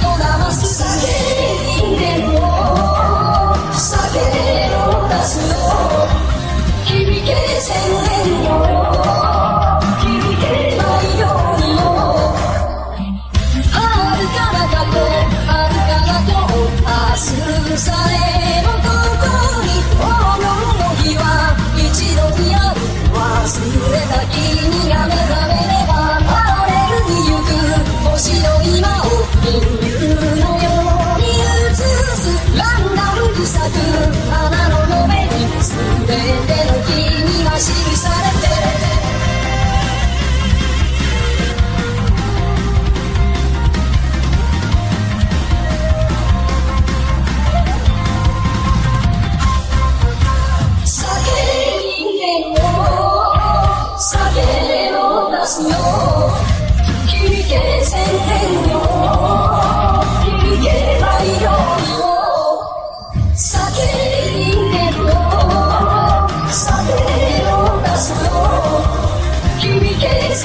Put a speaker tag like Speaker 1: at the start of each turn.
Speaker 1: toda a nossa Every day's